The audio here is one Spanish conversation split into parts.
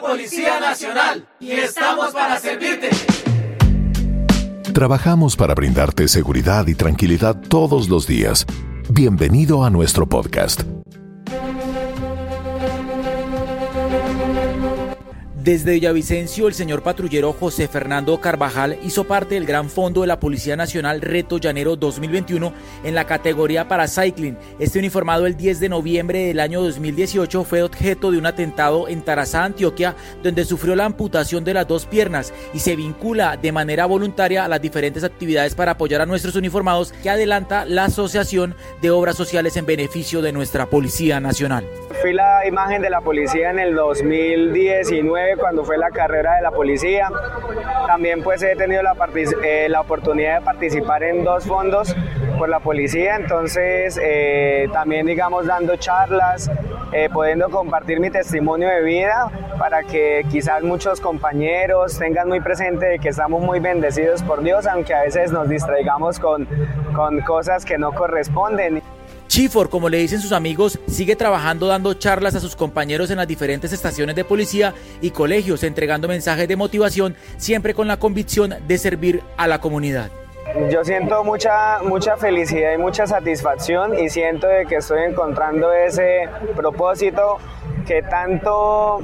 Policía Nacional y estamos para servirte. Trabajamos para brindarte seguridad y tranquilidad todos los días. Bienvenido a nuestro podcast. Desde Villavicencio, el señor patrullero José Fernando Carvajal hizo parte del gran fondo de la Policía Nacional Reto Llanero 2021 en la categoría para cycling. Este uniformado el 10 de noviembre del año 2018 fue objeto de un atentado en Tarazá, Antioquia, donde sufrió la amputación de las dos piernas y se vincula de manera voluntaria a las diferentes actividades para apoyar a nuestros uniformados que adelanta la Asociación de Obras Sociales en beneficio de nuestra Policía Nacional. Fui la imagen de la policía en el 2019 cuando fue la carrera de la policía. También pues he tenido la, eh, la oportunidad de participar en dos fondos por la policía, entonces eh, también digamos dando charlas, eh, pudiendo compartir mi testimonio de vida para que quizás muchos compañeros tengan muy presente que estamos muy bendecidos por Dios, aunque a veces nos distraigamos con, con cosas que no corresponden. Chifor, como le dicen sus amigos, sigue trabajando dando charlas a sus compañeros en las diferentes estaciones de policía y colegios, entregando mensajes de motivación, siempre con la convicción de servir a la comunidad. Yo siento mucha, mucha felicidad y mucha satisfacción y siento de que estoy encontrando ese propósito que tanto,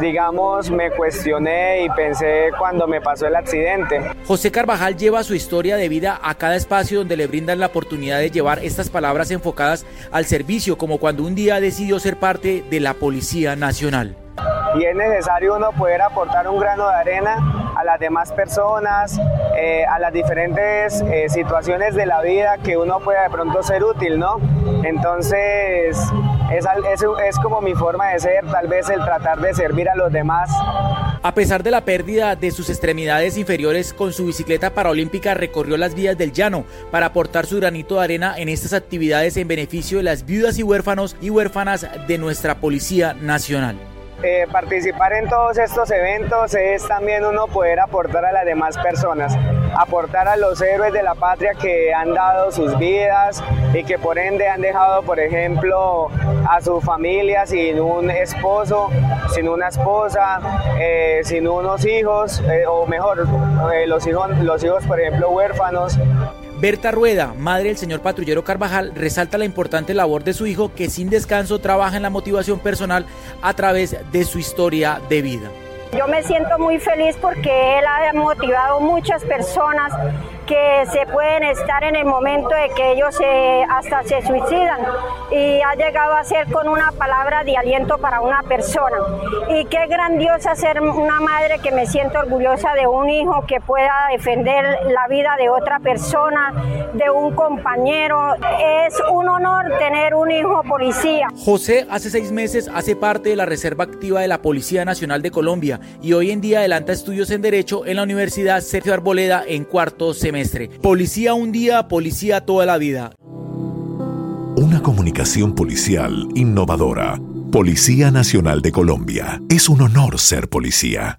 digamos, me cuestioné y pensé cuando me pasó el accidente. José Carvajal lleva su historia de vida a cada espacio donde le brindan la oportunidad de llevar estas palabras enfocadas al servicio, como cuando un día decidió ser parte de la Policía Nacional. Y es necesario uno poder aportar un grano de arena a las demás personas, eh, a las diferentes eh, situaciones de la vida que uno pueda de pronto ser útil, ¿no? Entonces, es, es, como mi forma de ser, tal vez el tratar de servir a los demás. A pesar de la pérdida de sus extremidades inferiores, con su bicicleta paraolímpica recorrió las vías del llano para aportar su granito de arena en estas actividades en beneficio de las viudas y huérfanos y huérfanas de nuestra Policía Nacional. Eh, participar en todos estos eventos es también uno poder aportar a las demás personas, aportar a los héroes de la patria que han dado sus vidas y que por ende han dejado, por ejemplo, a su familia sin un esposo, sin una esposa, eh, sin unos hijos, eh, o mejor, los, hijos, los hijos, por ejemplo, huérfanos. Berta Rueda, madre del señor patrullero Carvajal, resalta la importante labor de su hijo que sin descanso trabaja en la motivación personal a través de su historia de vida. Yo me siento muy feliz porque él ha motivado muchas personas que se pueden estar en el momento de que ellos hasta se suicidan y ha llegado a ser con una palabra de aliento para una persona. Y qué grandiosa ser una madre que me siento orgullosa de un hijo que pueda defender la vida de otra persona, de un compañero. Es un honor tener un hijo policía. José hace seis meses hace parte de la Reserva Activa de la Policía Nacional de Colombia y hoy en día adelanta estudios en Derecho en la Universidad Sergio Arboleda en cuarto Policía un día, policía toda la vida. Una comunicación policial innovadora. Policía Nacional de Colombia. Es un honor ser policía.